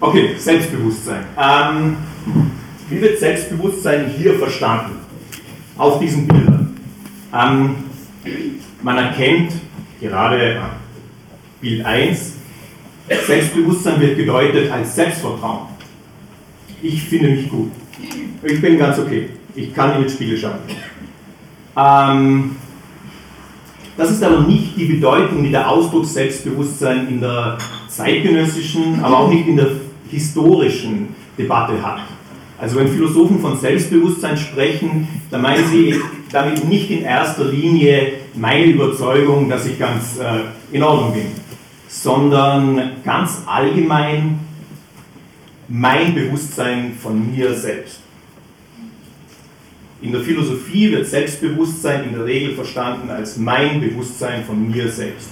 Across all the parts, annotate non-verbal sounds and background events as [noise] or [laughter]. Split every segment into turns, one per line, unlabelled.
Okay, Selbstbewusstsein. Ähm, wie wird Selbstbewusstsein hier verstanden? Auf diesen Bildern. Ähm, man erkennt gerade Bild 1, Selbstbewusstsein wird gedeutet als Selbstvertrauen. Ich finde mich gut. Ich bin ganz okay. Ich kann in den Spiegel schauen. Ähm, das ist aber nicht die Bedeutung, die der Ausdruck Selbstbewusstsein in der zeitgenössischen, aber auch nicht in der historischen Debatte hat. Also wenn Philosophen von Selbstbewusstsein sprechen, dann meinen sie damit nicht in erster Linie meine Überzeugung, dass ich ganz äh, in Ordnung bin, sondern ganz allgemein mein Bewusstsein von mir selbst. In der Philosophie wird Selbstbewusstsein in der Regel verstanden als mein Bewusstsein von mir selbst.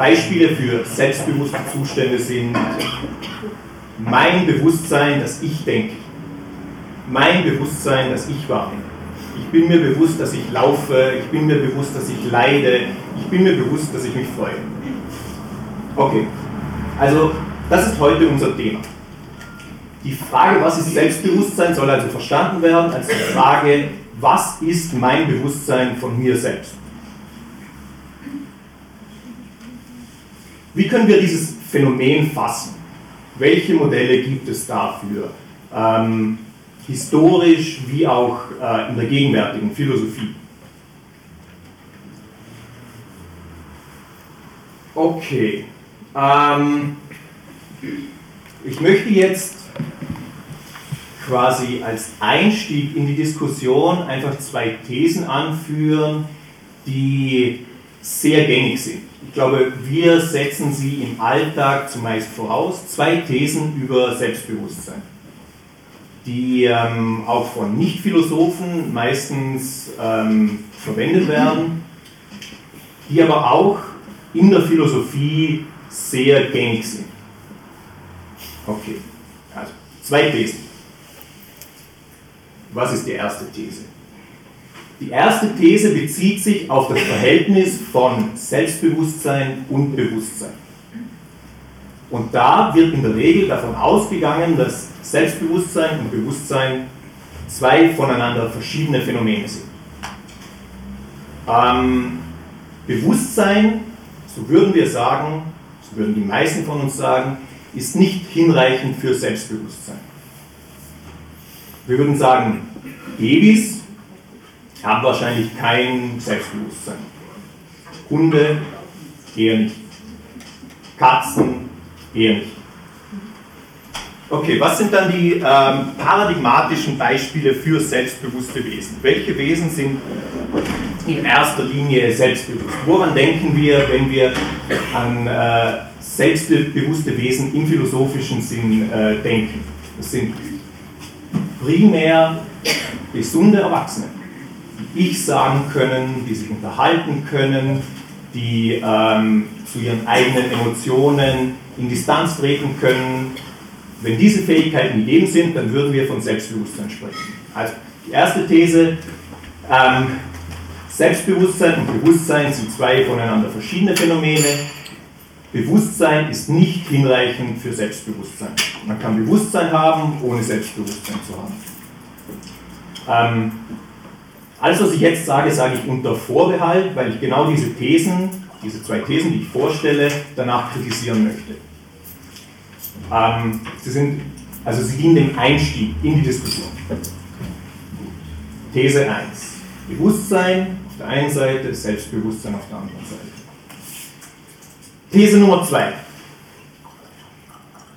Beispiele für selbstbewusste Zustände sind mein Bewusstsein, dass ich denke, mein Bewusstsein, dass ich wahrnehme. Ich bin mir bewusst, dass ich laufe, ich bin mir bewusst, dass ich leide, ich bin mir bewusst, dass ich mich freue. Okay, also das ist heute unser Thema. Die Frage, was ist Selbstbewusstsein, soll also verstanden werden als die Frage, was ist mein Bewusstsein von mir selbst? Wie können wir dieses Phänomen fassen? Welche Modelle gibt es dafür? Ähm, historisch wie auch äh, in der gegenwärtigen Philosophie. Okay. Ähm, ich möchte jetzt quasi als Einstieg in die Diskussion einfach zwei Thesen anführen, die sehr gängig sind. Ich glaube, wir setzen sie im Alltag zumeist voraus. Zwei Thesen über Selbstbewusstsein, die ähm, auch von Nichtphilosophen meistens ähm, verwendet werden, die aber auch in der Philosophie sehr gängig sind. Okay, also zwei Thesen. Was ist die erste These? Die erste These bezieht sich auf das Verhältnis von Selbstbewusstsein und Bewusstsein. Und da wird in der Regel davon ausgegangen, dass Selbstbewusstsein und Bewusstsein zwei voneinander verschiedene Phänomene sind. Ähm, Bewusstsein, so würden wir sagen, so würden die meisten von uns sagen, ist nicht hinreichend für Selbstbewusstsein. Wir würden sagen, Babys haben wahrscheinlich kein Selbstbewusstsein. Hunde eher nicht. Katzen eher nicht. Okay, was sind dann die ähm, paradigmatischen Beispiele für selbstbewusste Wesen? Welche Wesen sind in erster Linie selbstbewusst? Woran denken wir, wenn wir an äh, selbstbewusste Wesen im philosophischen Sinn äh, denken? Das sind primär gesunde Erwachsene, die ich sagen können, die sich unterhalten können, die ähm, zu ihren eigenen Emotionen in Distanz treten können. Wenn diese Fähigkeiten gegeben sind, dann würden wir von Selbstbewusstsein sprechen. Also die erste These, ähm, Selbstbewusstsein und Bewusstsein sind zwei voneinander verschiedene Phänomene. Bewusstsein ist nicht hinreichend für Selbstbewusstsein. Man kann Bewusstsein haben, ohne Selbstbewusstsein zu haben. Ähm, alles, was ich jetzt sage, sage ich unter Vorbehalt, weil ich genau diese Thesen, diese zwei Thesen, die ich vorstelle, danach kritisieren möchte. Ähm, sie sind, also sie dienen dem Einstieg in die Diskussion. These 1. Bewusstsein auf der einen Seite, Selbstbewusstsein auf der anderen Seite. These Nummer 2.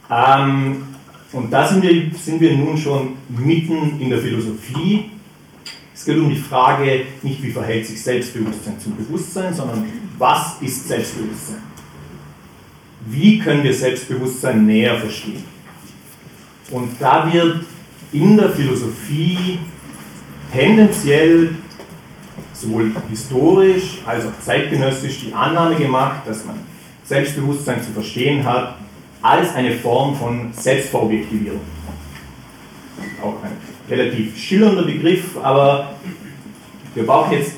Ähm, und da sind wir, sind wir nun schon mitten in der Philosophie. Es geht um die Frage, nicht wie verhält sich Selbstbewusstsein zum Bewusstsein, sondern was ist Selbstbewusstsein? Wie können wir Selbstbewusstsein näher verstehen? Und da wird in der Philosophie tendenziell sowohl historisch als auch zeitgenössisch die Annahme gemacht, dass man Selbstbewusstsein zu verstehen hat als eine Form von Selbstverobjektivierung. Relativ schillernder Begriff, aber wir brauchen jetzt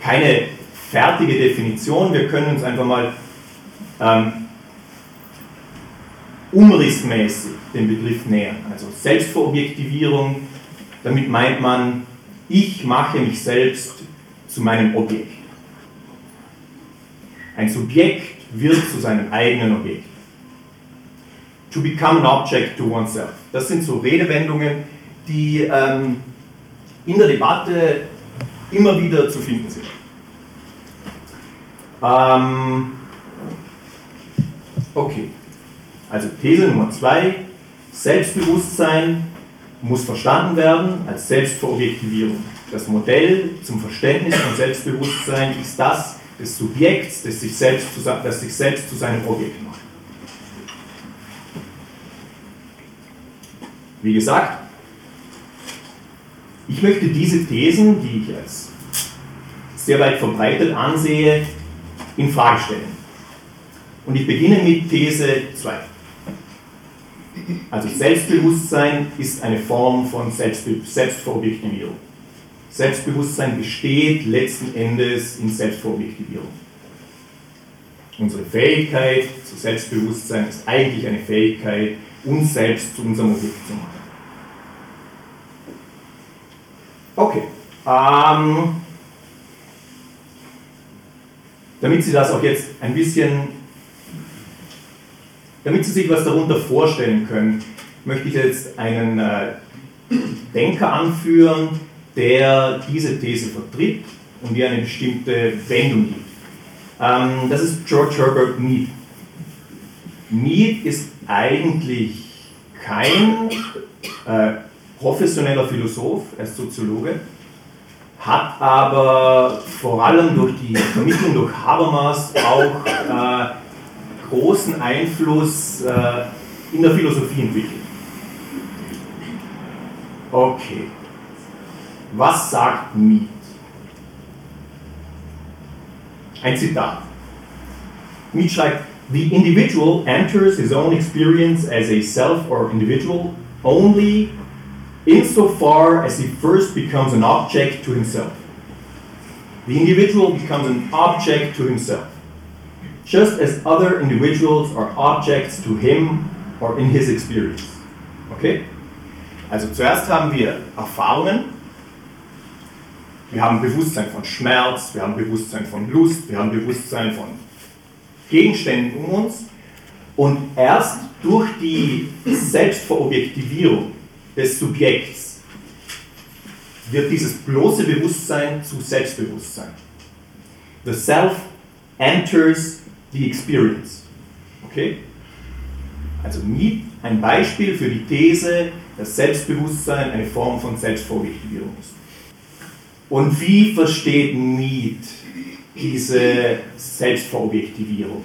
keine fertige Definition, wir können uns einfach mal ähm, umrissmäßig den Begriff nähern. Also Selbstverobjektivierung, damit meint man, ich mache mich selbst zu meinem Objekt. Ein Subjekt wird zu seinem eigenen Objekt. To become an object to oneself. Das sind so Redewendungen, die ähm, in der Debatte immer wieder zu finden sind. Ähm, okay, also These Nummer zwei, Selbstbewusstsein muss verstanden werden als Selbstverobjektivierung. Das Modell zum Verständnis von Selbstbewusstsein ist das des Subjekts, das sich selbst zu, das sich selbst zu seinem Objekt macht. Wie gesagt, ich möchte diese Thesen, die ich als sehr weit verbreitet ansehe, in Frage stellen. Und ich beginne mit These 2. Also Selbstbewusstsein ist eine Form von Selbstbe Selbstverobjektivierung. Selbstbewusstsein besteht letzten Endes in Selbstverobjektivierung. Unsere Fähigkeit zu Selbstbewusstsein ist eigentlich eine Fähigkeit, uns selbst zu unserem Objekt zu machen. Okay. Ähm, damit Sie das auch jetzt ein bisschen, damit Sie sich was darunter vorstellen können, möchte ich jetzt einen äh, Denker anführen, der diese These vertritt und die eine bestimmte Wendung gibt. Ähm, das ist George Herbert Mead. Mead ist eigentlich kein äh, professioneller Philosoph, er ist Soziologe, hat aber vor allem durch die Vermittlung durch Habermas auch äh, großen Einfluss äh, in der Philosophie entwickelt. Okay. Was sagt Mead? Ein Zitat. Mead schreibt, The individual enters his own experience as a self or individual only insofar as he first becomes an object to himself. The individual becomes an object to himself, just as other individuals are objects to him or in his experience. Okay? Also zuerst haben wir Erfahrungen, wir haben Bewusstsein von Schmerz, wir haben Bewusstsein von Lust, wir haben Bewusstsein von Gegenständen um uns und erst durch die Selbstverobjektivierung des Subjekts wird dieses bloße Bewusstsein zu Selbstbewusstsein. The self enters the experience. Okay? Also ein Beispiel für die These, dass Selbstbewusstsein eine Form von Selbstverobjektivierung ist. Und wie versteht Miet diese Selbstverobjektivierung?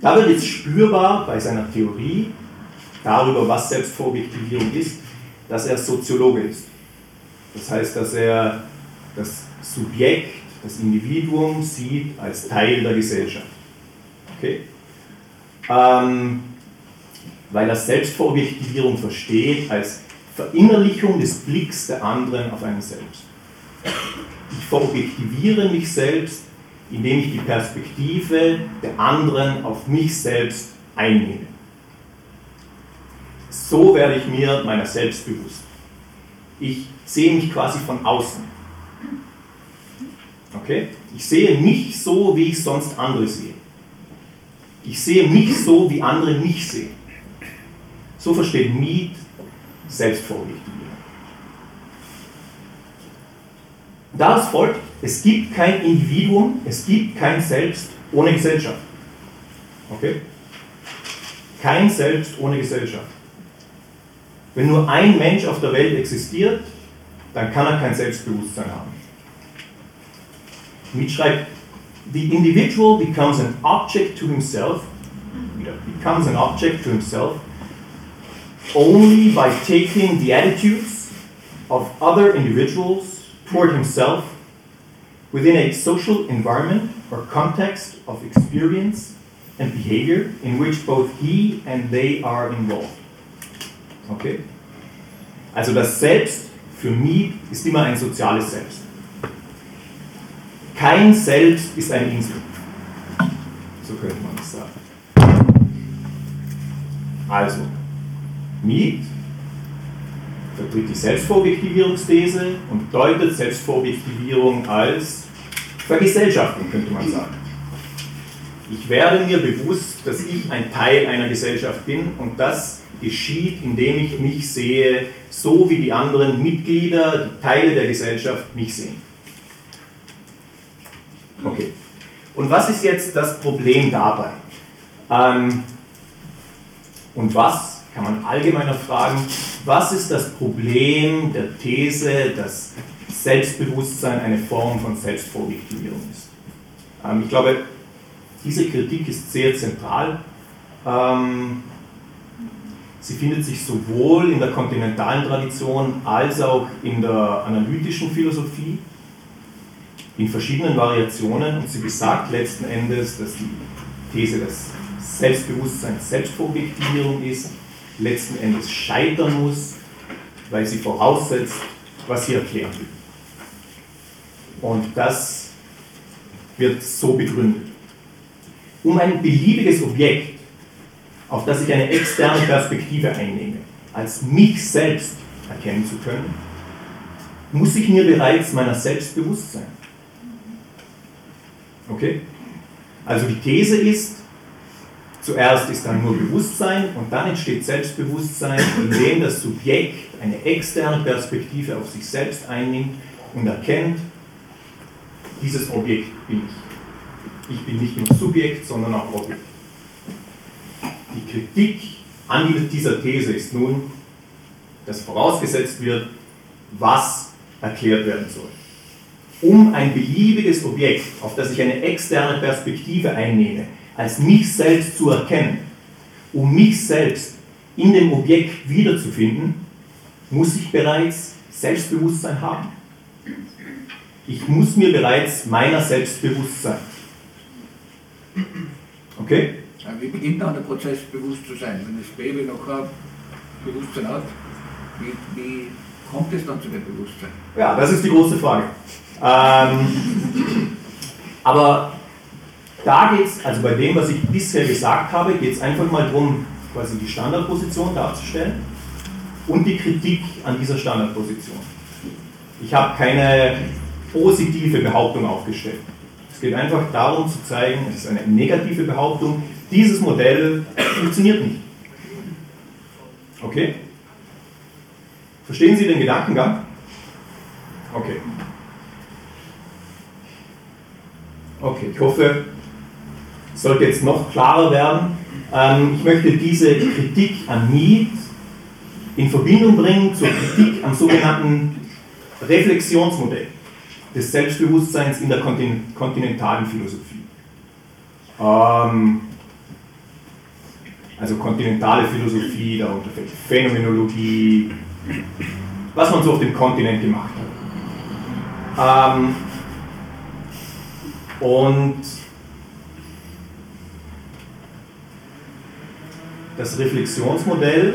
Da wird jetzt spürbar bei seiner Theorie, darüber, was Selbstverobjektivierung ist, dass er Soziologe ist. Das heißt, dass er das Subjekt, das Individuum sieht als Teil der Gesellschaft. Okay? Ähm, weil er Selbstverobjektivierung versteht als Verinnerlichung des Blicks der anderen auf einen selbst. Ich verobjektiviere mich selbst, indem ich die Perspektive der anderen auf mich selbst einnehme. So werde ich mir meiner selbst bewusst. Ich sehe mich quasi von außen. Okay? Ich sehe mich so, wie ich sonst andere sehe. Ich sehe mich so, wie andere mich sehen. So versteht Miet Selbstverobjektivierung. Daraus folgt, es gibt kein Individuum, es gibt kein Selbst ohne Gesellschaft. Okay? Kein Selbst ohne Gesellschaft. Wenn nur ein Mensch auf der Welt existiert, dann kann er kein Selbstbewusstsein haben. Miet schreibt, the individual becomes an object to himself, becomes an object to himself only by taking the attitudes of other individuals toward himself within a social environment or context of experience and behavior in which both he and they are involved. Okay? Also das Selbst für mich ist immer ein soziales Selbst. Kein Selbst ist eine Insel. So könnte man es sagen. Also, Miet vertritt die Selbstvorobjektivierungsthese und deutet Selbstvorobjektivierung als Vergesellschaftung, könnte man sagen. Ich werde mir bewusst, dass ich ein Teil einer Gesellschaft bin und das geschieht, indem ich mich sehe, so wie die anderen Mitglieder, die Teile der Gesellschaft mich sehen. Okay. Und was ist jetzt das Problem dabei? Ähm, und was, kann man allgemeiner fragen, was ist das Problem der These, dass Selbstbewusstsein eine Form von Selbstvorlegitimierung ist? Ähm, ich glaube, diese Kritik ist sehr zentral. Ähm, sie findet sich sowohl in der kontinentalen Tradition als auch in der analytischen Philosophie in verschiedenen Variationen und sie besagt letzten Endes, dass die These des Selbstbewusstseins Selbstvorobjektivierung ist, letzten Endes scheitern muss, weil sie voraussetzt, was sie erklären will. Und das wird so begründet. Um ein beliebiges Objekt, auf das ich eine externe Perspektive einnehme, als mich selbst erkennen zu können, muss ich mir bereits meiner selbst bewusst sein. Okay? Also die These ist, zuerst ist dann nur Bewusstsein und dann entsteht Selbstbewusstsein, indem das Subjekt eine externe Perspektive auf sich selbst einnimmt und erkennt, dieses Objekt bin ich. Ich bin nicht nur Subjekt, sondern auch Objekt. Die Kritik an dieser These ist nun, dass vorausgesetzt wird, was erklärt werden soll um ein beliebiges Objekt, auf das ich eine externe Perspektive einnehme, als mich selbst zu erkennen, um mich selbst in dem Objekt wiederzufinden, muss ich bereits Selbstbewusstsein haben. Ich muss mir bereits meiner selbst bewusst sein. Okay?
Wie beginnt dann der Prozess, bewusst zu sein? Wenn das Baby noch kein Bewusstsein hat, wie, wie kommt es dann zu dem Bewusstsein?
Ja, das ist die große Frage. Ähm, aber da geht es, also bei dem, was ich bisher gesagt habe, geht es einfach mal darum, quasi die Standardposition darzustellen und die Kritik an dieser Standardposition. Ich habe keine positive Behauptung aufgestellt. Es geht einfach darum zu zeigen, es ist eine negative Behauptung, dieses Modell funktioniert nicht. Okay? Verstehen Sie den Gedankengang? Okay. Okay, ich hoffe, es sollte jetzt noch klarer werden. Ähm, ich möchte diese Kritik an Miet in Verbindung bringen zur Kritik am sogenannten Reflexionsmodell des Selbstbewusstseins in der kontinentalen Philosophie. Ähm, also kontinentale Philosophie, darunter fällt Phänomenologie, was man so auf dem Kontinent gemacht hat. Ähm, und das Reflexionsmodell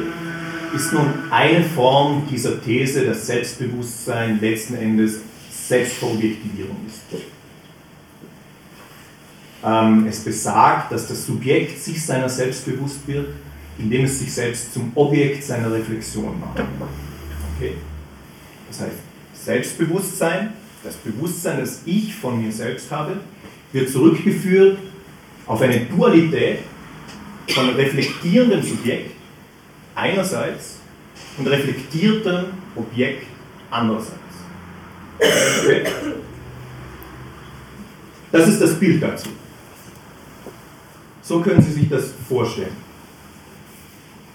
ist nun eine Form dieser These, dass Selbstbewusstsein letzten Endes Selbstverobjektivierung ist. Ähm, es besagt, dass das Subjekt sich seiner selbst bewusst wird, indem es sich selbst zum Objekt seiner Reflexion macht. Okay? Das heißt, Selbstbewusstsein, das Bewusstsein, das ich von mir selbst habe, wird zurückgeführt auf eine Dualität von reflektierendem Subjekt einerseits und reflektiertem Objekt andererseits. Okay. Das ist das Bild dazu. So können Sie sich das vorstellen.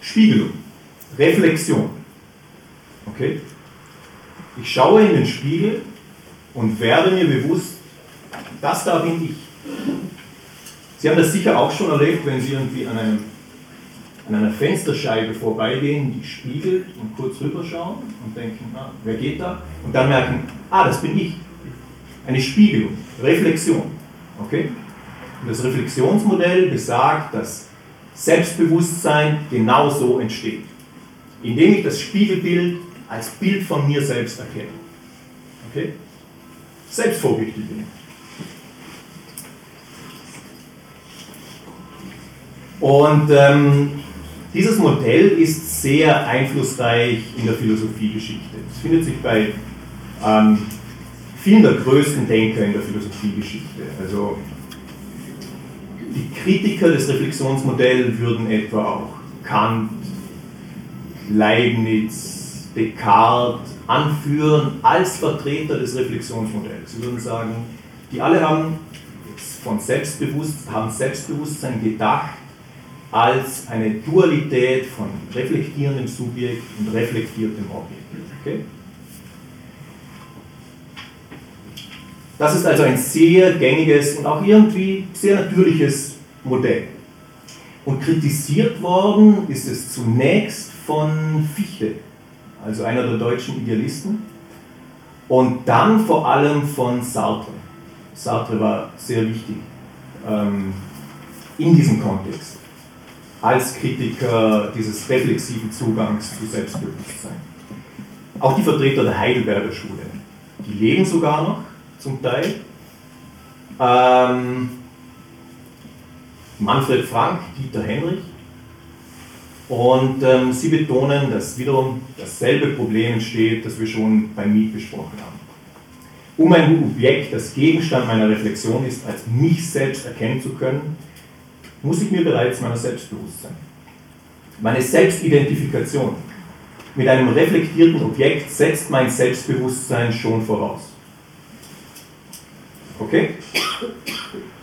Spiegelung, Reflexion. Okay? Ich schaue in den Spiegel und werde mir bewusst, das da bin ich. Sie haben das sicher auch schon erlebt, wenn Sie irgendwie an, einem, an einer Fensterscheibe vorbeigehen, die spiegelt und kurz rüberschauen und denken, ah, wer geht da? Und dann merken, ah, das bin ich. Eine Spiegelung, Reflexion. Okay? Das Reflexionsmodell besagt, dass Selbstbewusstsein genauso entsteht, indem ich das Spiegelbild als Bild von mir selbst erkenne. Okay? Selbstvorwichtig. Und ähm, Dieses Modell ist sehr einflussreich in der Philosophiegeschichte. Es findet sich bei ähm, vielen der größten Denker in der Philosophiegeschichte. Also die Kritiker des Reflexionsmodells würden etwa auch Kant, Leibniz, Descartes anführen als Vertreter des Reflexionsmodells. Sie würden sagen, die alle haben von Selbstbewusst, haben Selbstbewusstsein gedacht als eine Dualität von reflektierendem Subjekt und reflektiertem Objekt. Okay? Das ist also ein sehr gängiges und auch irgendwie sehr natürliches Modell. Und kritisiert worden ist es zunächst von Fichte, also einer der deutschen Idealisten, und dann vor allem von Sartre. Sartre war sehr wichtig ähm, in diesem Kontext als Kritiker dieses reflexiven Zugangs zu Selbstbewusstsein. Auch die Vertreter der Heidelberger Schule, die leben sogar noch zum Teil. Ähm, Manfred Frank, Dieter Henrich. Und ähm, sie betonen, dass wiederum dasselbe Problem entsteht, das wir schon beim Miet besprochen haben. Um ein Objekt, das Gegenstand meiner Reflexion ist, als mich selbst erkennen zu können, muss ich mir bereits meiner selbst bewusst sein. Meine Selbstidentifikation mit einem reflektierten Objekt setzt mein Selbstbewusstsein schon voraus. Okay?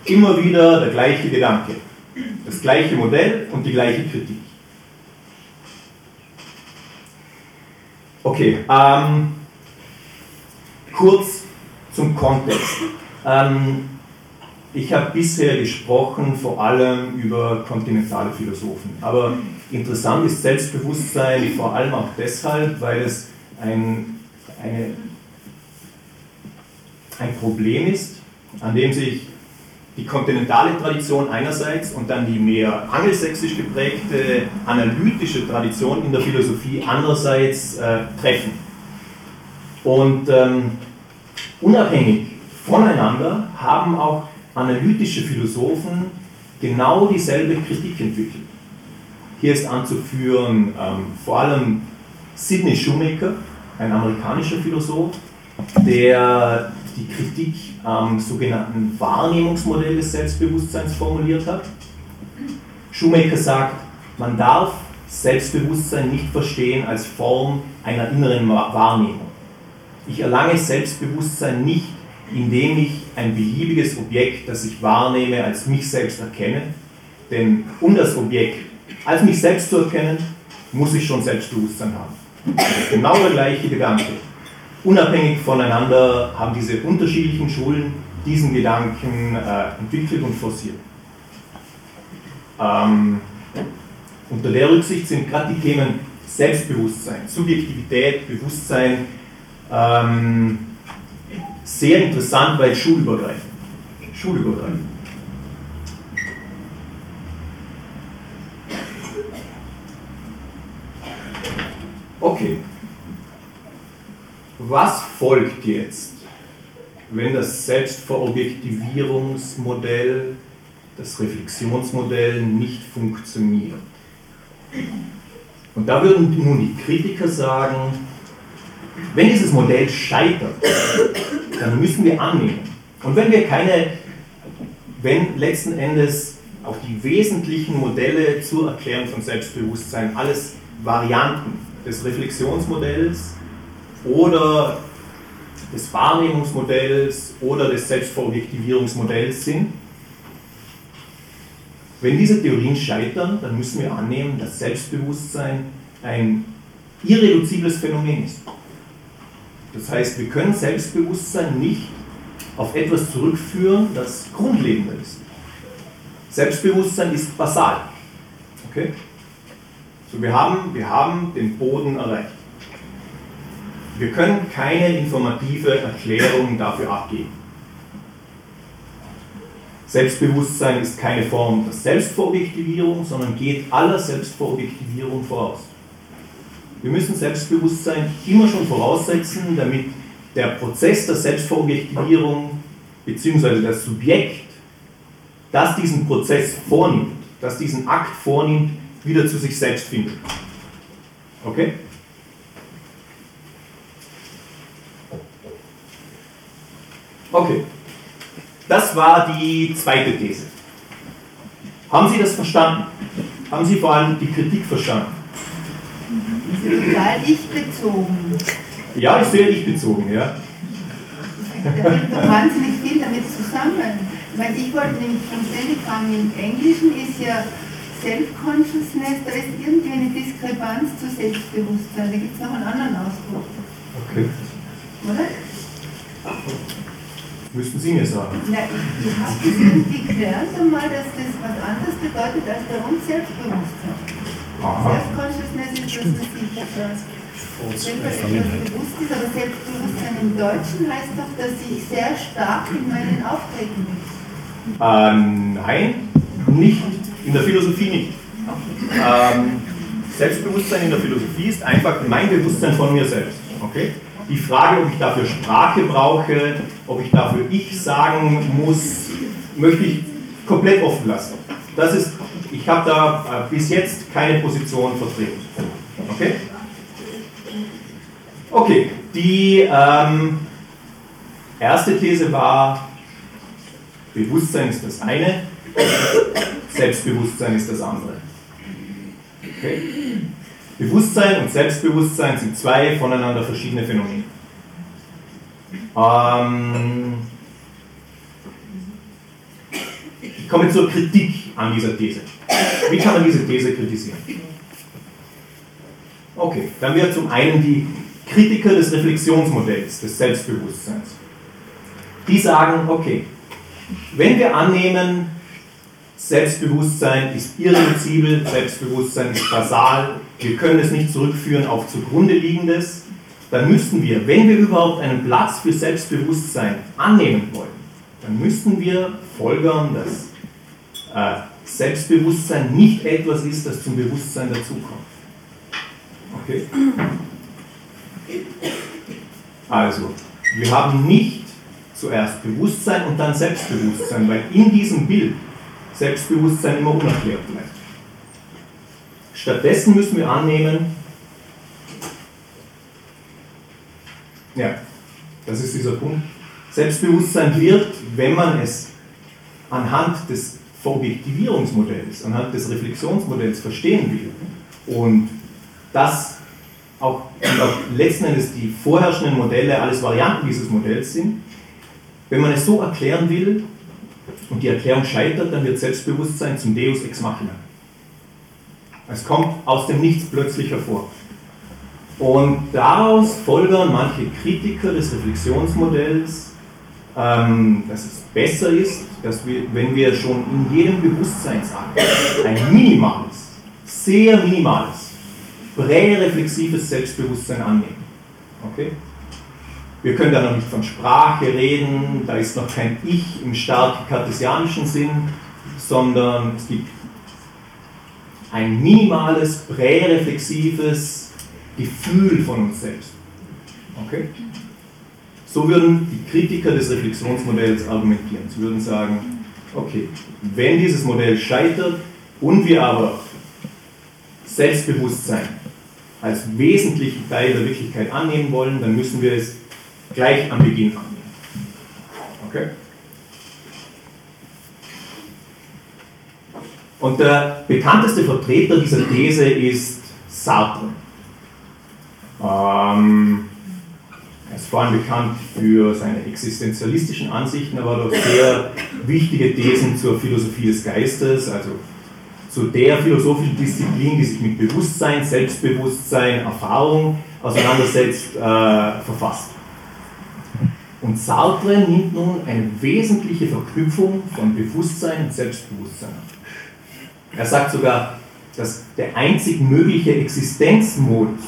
Immer wieder der gleiche Gedanke, das gleiche Modell und die gleiche Kritik. Okay, ähm, kurz zum Kontext. Ähm, ich habe bisher gesprochen vor allem über kontinentale Philosophen, aber interessant ist Selbstbewusstsein vor allem auch deshalb, weil es ein, eine, ein Problem ist, an dem sich die kontinentale Tradition einerseits und dann die mehr angelsächsisch geprägte analytische Tradition in der Philosophie andererseits äh, treffen. Und ähm, unabhängig voneinander haben auch analytische Philosophen genau dieselbe Kritik entwickelt. Hier ist anzuführen ähm, vor allem Sidney Shoemaker, ein amerikanischer Philosoph, der die Kritik am sogenannten Wahrnehmungsmodell des Selbstbewusstseins formuliert hat. Shoemaker sagt, man darf Selbstbewusstsein nicht verstehen als Form einer inneren Wahrnehmung. Ich erlange Selbstbewusstsein nicht, indem ich ein beliebiges Objekt, das ich wahrnehme, als mich selbst erkenne. Denn um das Objekt als mich selbst zu erkennen, muss ich schon Selbstbewusstsein haben. Genau der gleiche Gedanke unabhängig voneinander haben diese unterschiedlichen Schulen diesen Gedanken äh, entwickelt und forciert. Ähm, unter der Rücksicht sind gerade die Themen Selbstbewusstsein, Subjektivität, Bewusstsein ähm, sehr interessant, weil schulübergreifend. Schulübergreifend. Okay. Was folgt jetzt, wenn das Selbstverobjektivierungsmodell, das Reflexionsmodell nicht funktioniert? Und da würden nun die Kritiker sagen, wenn dieses Modell scheitert, dann müssen wir annehmen. Und wenn wir keine, wenn letzten Endes auf die wesentlichen Modelle zur Erklärung von Selbstbewusstsein alles Varianten des Reflexionsmodells oder des Wahrnehmungsmodells oder des Selbstverobjektivierungsmodells sind. Wenn diese Theorien scheitern, dann müssen wir annehmen, dass Selbstbewusstsein ein irreduzibles Phänomen ist. Das heißt, wir können Selbstbewusstsein nicht auf etwas zurückführen, das grundlegender ist. Selbstbewusstsein ist basal. Okay? So, wir, haben, wir haben den Boden erreicht. Wir können keine informative Erklärung dafür abgeben. Selbstbewusstsein ist keine Form der Selbstverobjektivierung, sondern geht aller Selbstverobjektivierung voraus. Wir müssen Selbstbewusstsein immer schon voraussetzen, damit der Prozess der Selbstverobjektivierung bzw. das Subjekt, das diesen Prozess vornimmt, das diesen Akt vornimmt, wieder zu sich selbst findet. Okay? Okay. Das war die zweite These. Haben Sie das verstanden? Haben Sie vor allem die Kritik verstanden?
Total ich-bezogen.
Ja, ist sehr ich-bezogen, ja.
Da hängt doch wahnsinnig viel damit zusammen. Ich meine, ich wollte nämlich schon ständig fragen, im Englischen ist ja Self-Consciousness, da ist irgendwie eine Diskrepanz zu Selbstbewusstsein. Da gibt es noch einen anderen Ausdruck.
Okay.
Oder?
Müssten Sie mir sagen.
Na, ich, ich habe das gelernt einmal, dass das was anderes bedeutet als bei uns Selbstbewusstsein.
Aha.
Self-Consciousness ist, dass man sich äh, selber etwas bewusst ist, aber Selbstbewusstsein im Deutschen heißt doch, dass ich sehr stark in meinen Auftreten bin.
Äh, nein, nicht. In der Philosophie nicht. Ähm, Selbstbewusstsein in der Philosophie ist einfach mein Bewusstsein von mir selbst. Okay? Die Frage, ob ich dafür Sprache brauche, ob ich dafür ich sagen muss, möchte ich komplett offen lassen. Das ist, ich habe da äh, bis jetzt keine Position vertreten. Okay? Okay, die ähm, erste These war, Bewusstsein ist das eine, Selbstbewusstsein ist das andere. Okay? Bewusstsein und Selbstbewusstsein sind zwei voneinander verschiedene Phänomene. Ähm, ich komme zur Kritik an dieser These. Wie kann man diese These kritisieren? Okay, dann wäre zum einen die Kritiker des Reflexionsmodells, des Selbstbewusstseins. Die sagen, okay, wenn wir annehmen, Selbstbewusstsein ist irreduzibel, Selbstbewusstsein ist basal, wir können es nicht zurückführen auf zugrunde liegendes, dann müssten wir, wenn wir überhaupt einen Platz für Selbstbewusstsein annehmen wollen, dann müssten wir folgern, dass äh, Selbstbewusstsein nicht etwas ist, das zum Bewusstsein dazukommt. Okay? Also, wir haben nicht zuerst Bewusstsein und dann Selbstbewusstsein, weil in diesem Bild Selbstbewusstsein immer unerklärt bleibt. Stattdessen müssen wir annehmen, ja, das ist dieser Punkt, Selbstbewusstsein wird, wenn man es anhand des Verobjektivierungsmodells, anhand des Reflexionsmodells verstehen will und das auch, und auch letzten Endes die vorherrschenden Modelle alles Varianten dieses Modells sind, wenn man es so erklären will und die Erklärung scheitert, dann wird Selbstbewusstsein zum Deus ex machina. Es kommt aus dem Nichts plötzlich hervor. Und daraus folgern manche Kritiker des Reflexionsmodells, ähm, dass es besser ist, dass wir, wenn wir schon in jedem Bewusstseinsakt ein minimales, sehr minimales, präreflexives Selbstbewusstsein annehmen. Okay? Wir können da noch nicht von Sprache reden, da ist noch kein Ich im stark kartesianischen Sinn, sondern es gibt ein minimales, präreflexives Gefühl von uns selbst. Okay? So würden die Kritiker des Reflexionsmodells argumentieren. Sie würden sagen, okay, wenn dieses Modell scheitert und wir aber Selbstbewusstsein als wesentlichen Teil der Wirklichkeit annehmen wollen, dann müssen wir es gleich am Beginn annehmen. Okay? Und der bekannteste Vertreter dieser These ist Sartre. Ähm, er ist vor allem bekannt für seine existenzialistischen Ansichten, aber auch sehr wichtige Thesen zur Philosophie des Geistes, also zu der philosophischen Disziplin, die sich mit Bewusstsein, Selbstbewusstsein, Erfahrung auseinandersetzt, äh, verfasst. Und Sartre nimmt nun eine wesentliche Verknüpfung von Bewusstsein und Selbstbewusstsein an. Er sagt sogar, dass der einzig mögliche Existenzmodus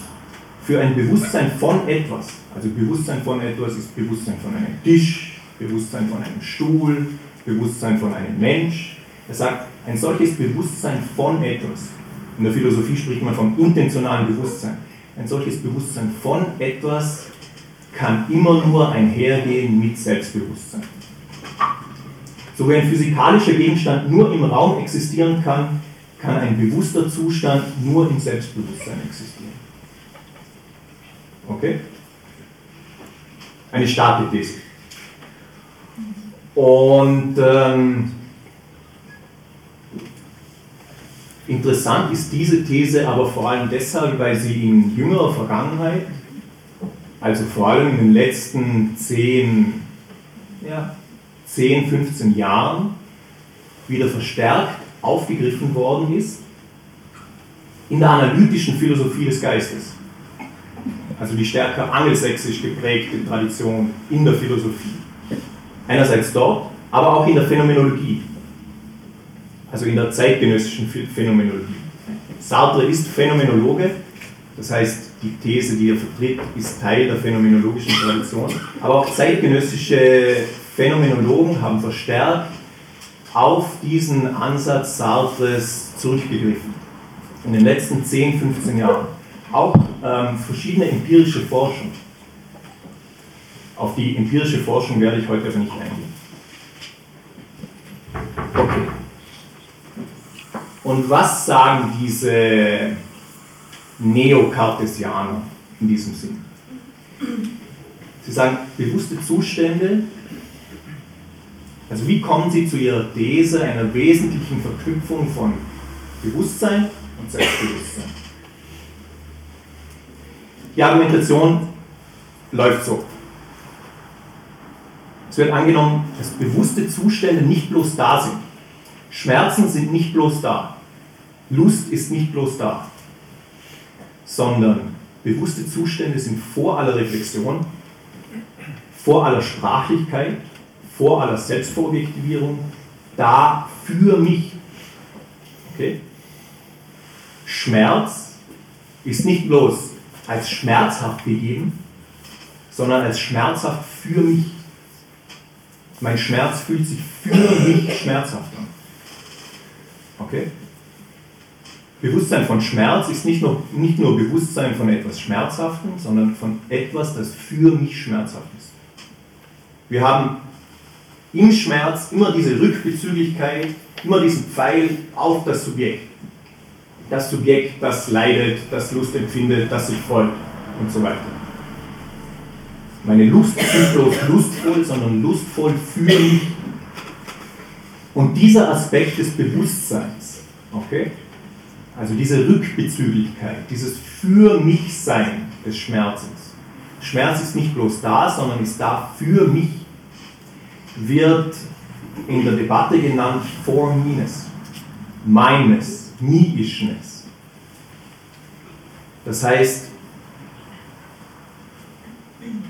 für ein Bewusstsein von etwas, also Bewusstsein von etwas ist Bewusstsein von einem Tisch, Bewusstsein von einem Stuhl, Bewusstsein von einem Mensch. Er sagt, ein solches Bewusstsein von etwas, in der Philosophie spricht man vom intentionalen Bewusstsein, ein solches Bewusstsein von etwas kann immer nur einhergehen mit Selbstbewusstsein. So wie ein physikalischer Gegenstand nur im Raum existieren kann, kann ein bewusster Zustand nur im Selbstbewusstsein existieren. Okay? Eine starke These. Und ähm, interessant ist diese These aber vor allem deshalb, weil sie in jüngerer Vergangenheit, also vor allem in den letzten 10, ja, 10 15 Jahren, wieder verstärkt aufgegriffen worden ist in der analytischen Philosophie des Geistes. Also die stärker angelsächsisch geprägte Tradition in der Philosophie. Einerseits dort, aber auch in der Phänomenologie. Also in der zeitgenössischen Phänomenologie. Sartre ist Phänomenologe, das heißt, die These, die er vertritt, ist Teil der phänomenologischen Tradition. Aber auch zeitgenössische Phänomenologen haben verstärkt auf diesen Ansatz Sartres zurückgegriffen. In den letzten 10, 15 Jahren. Auch ähm, verschiedene empirische Forschung. Auf die empirische Forschung werde ich heute aber nicht eingehen. Okay. Und was sagen diese Neokartesianer in diesem Sinn? Sie sagen, bewusste Zustände also wie kommen Sie zu Ihrer These einer wesentlichen Verknüpfung von Bewusstsein und Selbstbewusstsein? Die Argumentation läuft so. Es wird angenommen, dass bewusste Zustände nicht bloß da sind. Schmerzen sind nicht bloß da. Lust ist nicht bloß da. Sondern bewusste Zustände sind vor aller Reflexion, vor aller Sprachlichkeit, vor aller Selbstvorobjektivierung da für mich. Okay? Schmerz ist nicht bloß als schmerzhaft gegeben, sondern als schmerzhaft für mich. Mein Schmerz fühlt sich für mich schmerzhaft an. Okay? Bewusstsein von Schmerz ist nicht nur, nicht nur Bewusstsein von etwas Schmerzhaftem, sondern von etwas, das für mich schmerzhaft ist. Wir haben im Schmerz immer diese Rückbezüglichkeit, immer diesen Pfeil auf das Subjekt. Das Subjekt, das leidet, das Lust empfindet, das sich freut und so weiter. Meine Lust ist nicht bloß lustvoll, sondern lustvoll für mich. Und dieser Aspekt des Bewusstseins, okay? also diese Rückbezüglichkeit, dieses Für mich Sein des Schmerzes. Schmerz ist nicht bloß da, sondern ist da für mich wird in der Debatte genannt for meanness, meines, me-ishness. Das heißt,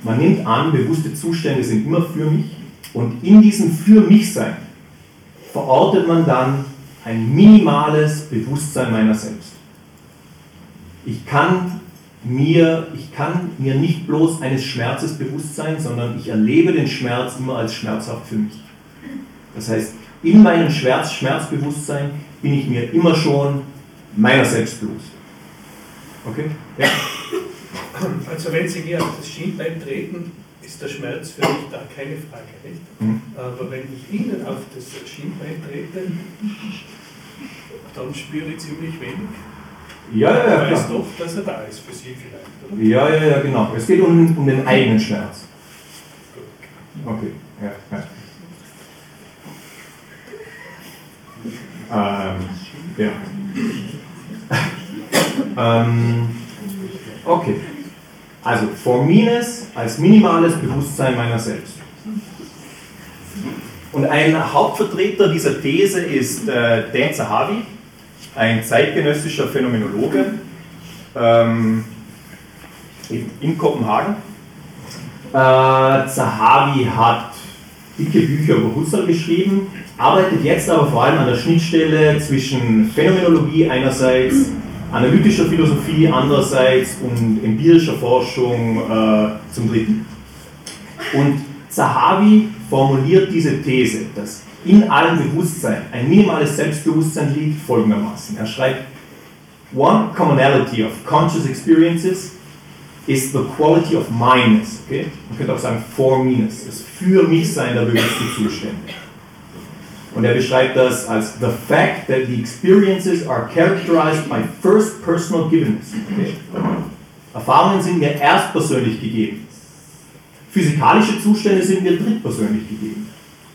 man nimmt an, bewusste Zustände sind immer für mich und in diesem Für mich Sein verortet man dann ein minimales Bewusstsein meiner selbst. Ich kann mir, ich kann mir nicht bloß eines Schmerzes bewusst sein, sondern ich erlebe den Schmerz immer als schmerzhaft für mich. Das heißt, in meinem Schmerz, Schmerzbewusstsein bin ich mir immer schon meiner selbst bewusst. Okay? Ja? [coughs]
Also wenn Sie mir auf das Schienbein treten, ist der Schmerz für mich da keine Frage, nicht? Mhm. Aber wenn ich Ihnen auf das Schienbein trete, dann spüre ich ziemlich wenig.
Ja, ja, ja.
Ich weiß doch, dass er da ist für Sie vielleicht, oder?
Ja, ja, ja, genau. Es geht um, um den eigenen Schmerz. Okay, ja, ja. Ähm, ja. [laughs] ähm, okay. Also Formines als minimales Bewusstsein meiner selbst. Und ein Hauptvertreter dieser These ist äh, Dan Zahavi ein zeitgenössischer Phänomenologe ähm, in Kopenhagen. Äh, Zahavi hat dicke Bücher über Husserl geschrieben, arbeitet jetzt aber vor allem an der Schnittstelle zwischen Phänomenologie einerseits, analytischer Philosophie andererseits und empirischer Forschung äh, zum Dritten. Und Zahavi formuliert diese These, dass in allem Bewusstsein, ein minimales Selbstbewusstsein liegt folgendermaßen. Er schreibt, One commonality of conscious experiences is the quality of minus. Okay? Man könnte auch sagen for minus, das für mich sein der bewussten Zustände. Und er beschreibt das als the fact that the experiences are characterized by first personal givenness. Okay? Erfahrungen sind mir erstpersönlich gegeben. Physikalische Zustände sind mir drittpersönlich gegeben.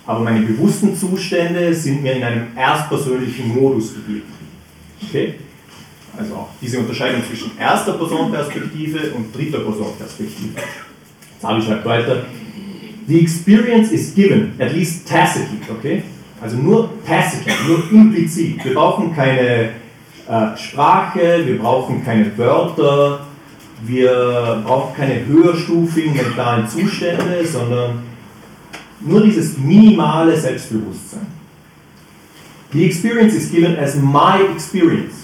Aber meine bewussten Zustände sind mir in einem erstpersönlichen Modus gegeben. Okay? Also auch diese Unterscheidung zwischen erster Personperspektive und dritter Personperspektive. Zabi schreibt weiter. The experience is given, at least tacitly, okay? Also nur tacitly, nur implizit. Wir brauchen keine äh, Sprache, wir brauchen keine Wörter, wir brauchen keine höherstufigen mentalen Zustände, sondern nur dieses minimale Selbstbewusstsein. The experience is given as my experience.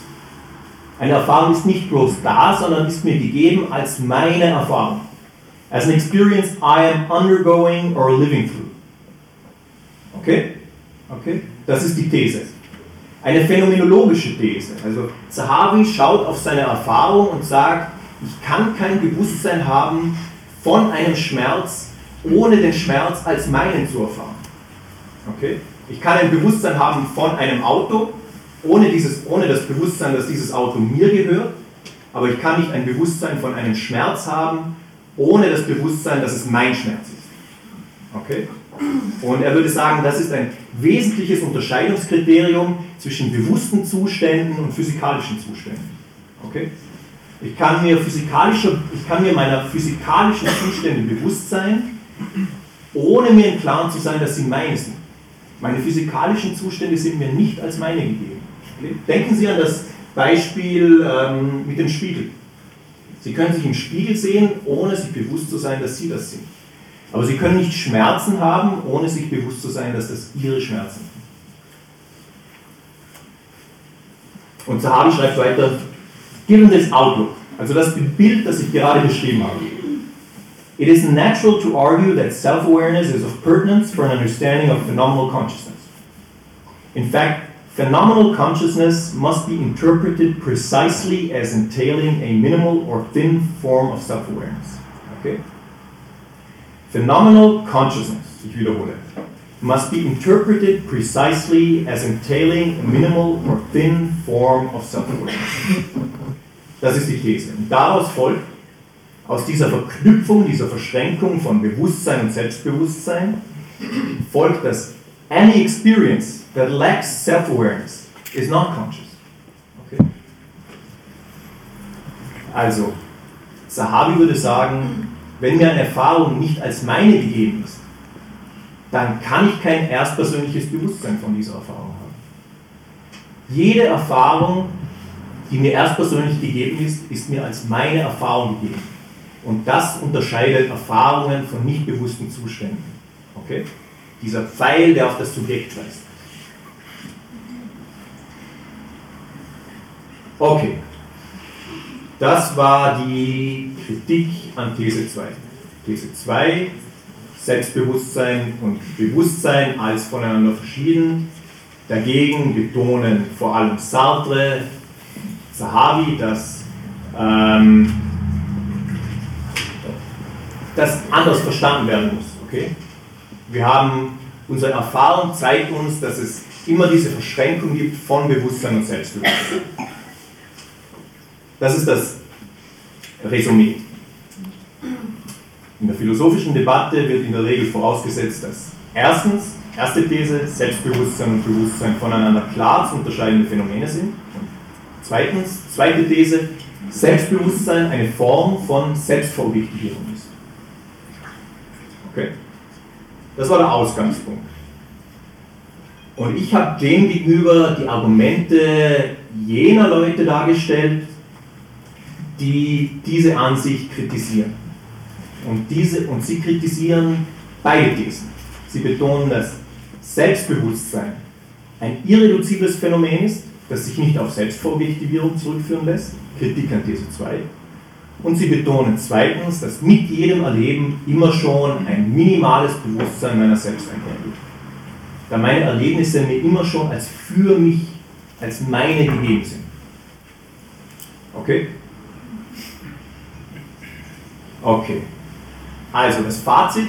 Eine Erfahrung ist nicht bloß da, sondern ist mir gegeben als meine Erfahrung. As an experience I am undergoing or living through. Okay? Okay? Das ist die These. Eine phänomenologische These. Also Zahavi schaut auf seine Erfahrung und sagt, ich kann kein Bewusstsein haben von einem Schmerz, ohne den Schmerz als meinen zu erfahren. Okay? Ich kann ein Bewusstsein haben von einem Auto, ohne, dieses, ohne das Bewusstsein, dass dieses Auto mir gehört, aber ich kann nicht ein Bewusstsein von einem Schmerz haben, ohne das Bewusstsein, dass es mein Schmerz ist. Okay? Und er würde sagen, das ist ein wesentliches Unterscheidungskriterium zwischen bewussten Zuständen und physikalischen Zuständen. Okay? Ich kann mir, physikalische, ich kann mir meiner physikalischen Zustände bewusst sein, ohne mir im Klaren zu sein, dass sie meine sind. Meine physikalischen Zustände sind mir nicht als meine gegeben. Denken Sie an das Beispiel ähm, mit dem Spiegel. Sie können sich im Spiegel sehen, ohne sich bewusst zu sein, dass Sie das sind. Aber Sie können nicht Schmerzen haben, ohne sich bewusst zu sein, dass das Ihre Schmerzen sind. Und Zahavi schreibt weiter, given this outlook, also das Bild, das ich gerade beschrieben habe, it is natural to argue that self-awareness is of pertinence for an understanding of phenomenal consciousness. In fact, phenomenal consciousness must be interpreted precisely as entailing a minimal or thin form of self-awareness. Okay? Phenomenal consciousness, ich must be interpreted precisely as entailing a minimal or thin form of self-awareness. Das ist die These. Daraus folgt, aus dieser Verknüpfung, dieser Verschränkung von Bewusstsein und Selbstbewusstsein, folgt, dass any experience that lacks self-awareness is not conscious. Okay? Also, Sahabi würde sagen, wenn mir eine Erfahrung nicht als meine gegeben ist, dann kann ich kein erstpersönliches Bewusstsein von dieser Erfahrung haben. Jede Erfahrung, die mir erstpersönlich gegeben ist, ist mir als meine Erfahrung gegeben. Und das unterscheidet Erfahrungen von nicht bewussten Zuständen. Okay? Dieser Pfeil, der auf das Subjekt weist. Okay. Das war die Kritik an These 2. These 2, Selbstbewusstsein und Bewusstsein als voneinander verschieden. Dagegen betonen vor allem Sartre, Zahavi, dass ähm, das anders verstanden werden muss. Okay? Wir haben, unsere Erfahrung zeigt uns, dass es immer diese Verschränkung gibt von Bewusstsein und Selbstbewusstsein. Das ist das Resümee. In der philosophischen Debatte wird in der Regel vorausgesetzt, dass erstens, erste These, Selbstbewusstsein und Bewusstsein voneinander klar zu unterscheidende Phänomene sind. Zweitens, zweite These, Selbstbewusstsein eine Form von Selbstverobjektivierung. Okay? Das war der Ausgangspunkt. Und ich habe dem gegenüber die Argumente jener Leute dargestellt, die diese Ansicht kritisieren. Und, diese, und sie kritisieren beide Thesen. Sie betonen, dass Selbstbewusstsein ein irreduzibles Phänomen ist, das sich nicht auf Selbstverobjektivierung zurückführen lässt, Kritik an These 2. Und sie betonen zweitens, dass mit jedem Erleben immer schon ein minimales Bewusstsein meiner selbst einhergeht. Da meine Erlebnisse mir immer schon als für mich, als meine gegeben sind. Okay? Okay. Also das Fazit.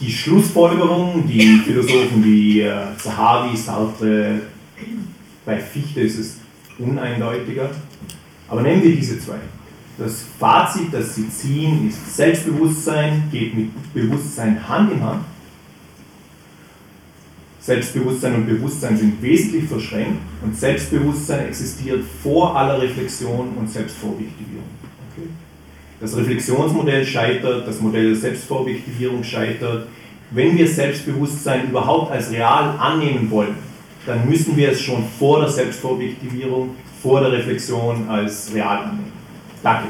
die Schlussfolgerung, die Philosophen wie äh, Zahavi, Sartre, bei Fichte ist es uneindeutiger. Aber nehmen wir diese zwei. Das Fazit, das sie ziehen, ist Selbstbewusstsein geht mit Bewusstsein Hand in Hand. Selbstbewusstsein und Bewusstsein sind wesentlich verschränkt und Selbstbewusstsein existiert vor aller Reflexion und Selbstvorobjektivierung. Okay? Das Reflexionsmodell scheitert, das Modell der Selbstvorobjektivierung scheitert. Wenn wir Selbstbewusstsein überhaupt als real annehmen wollen, dann müssen wir es schon vor der Selbstvorobjektivierung, vor der Reflexion als real annehmen. Danke.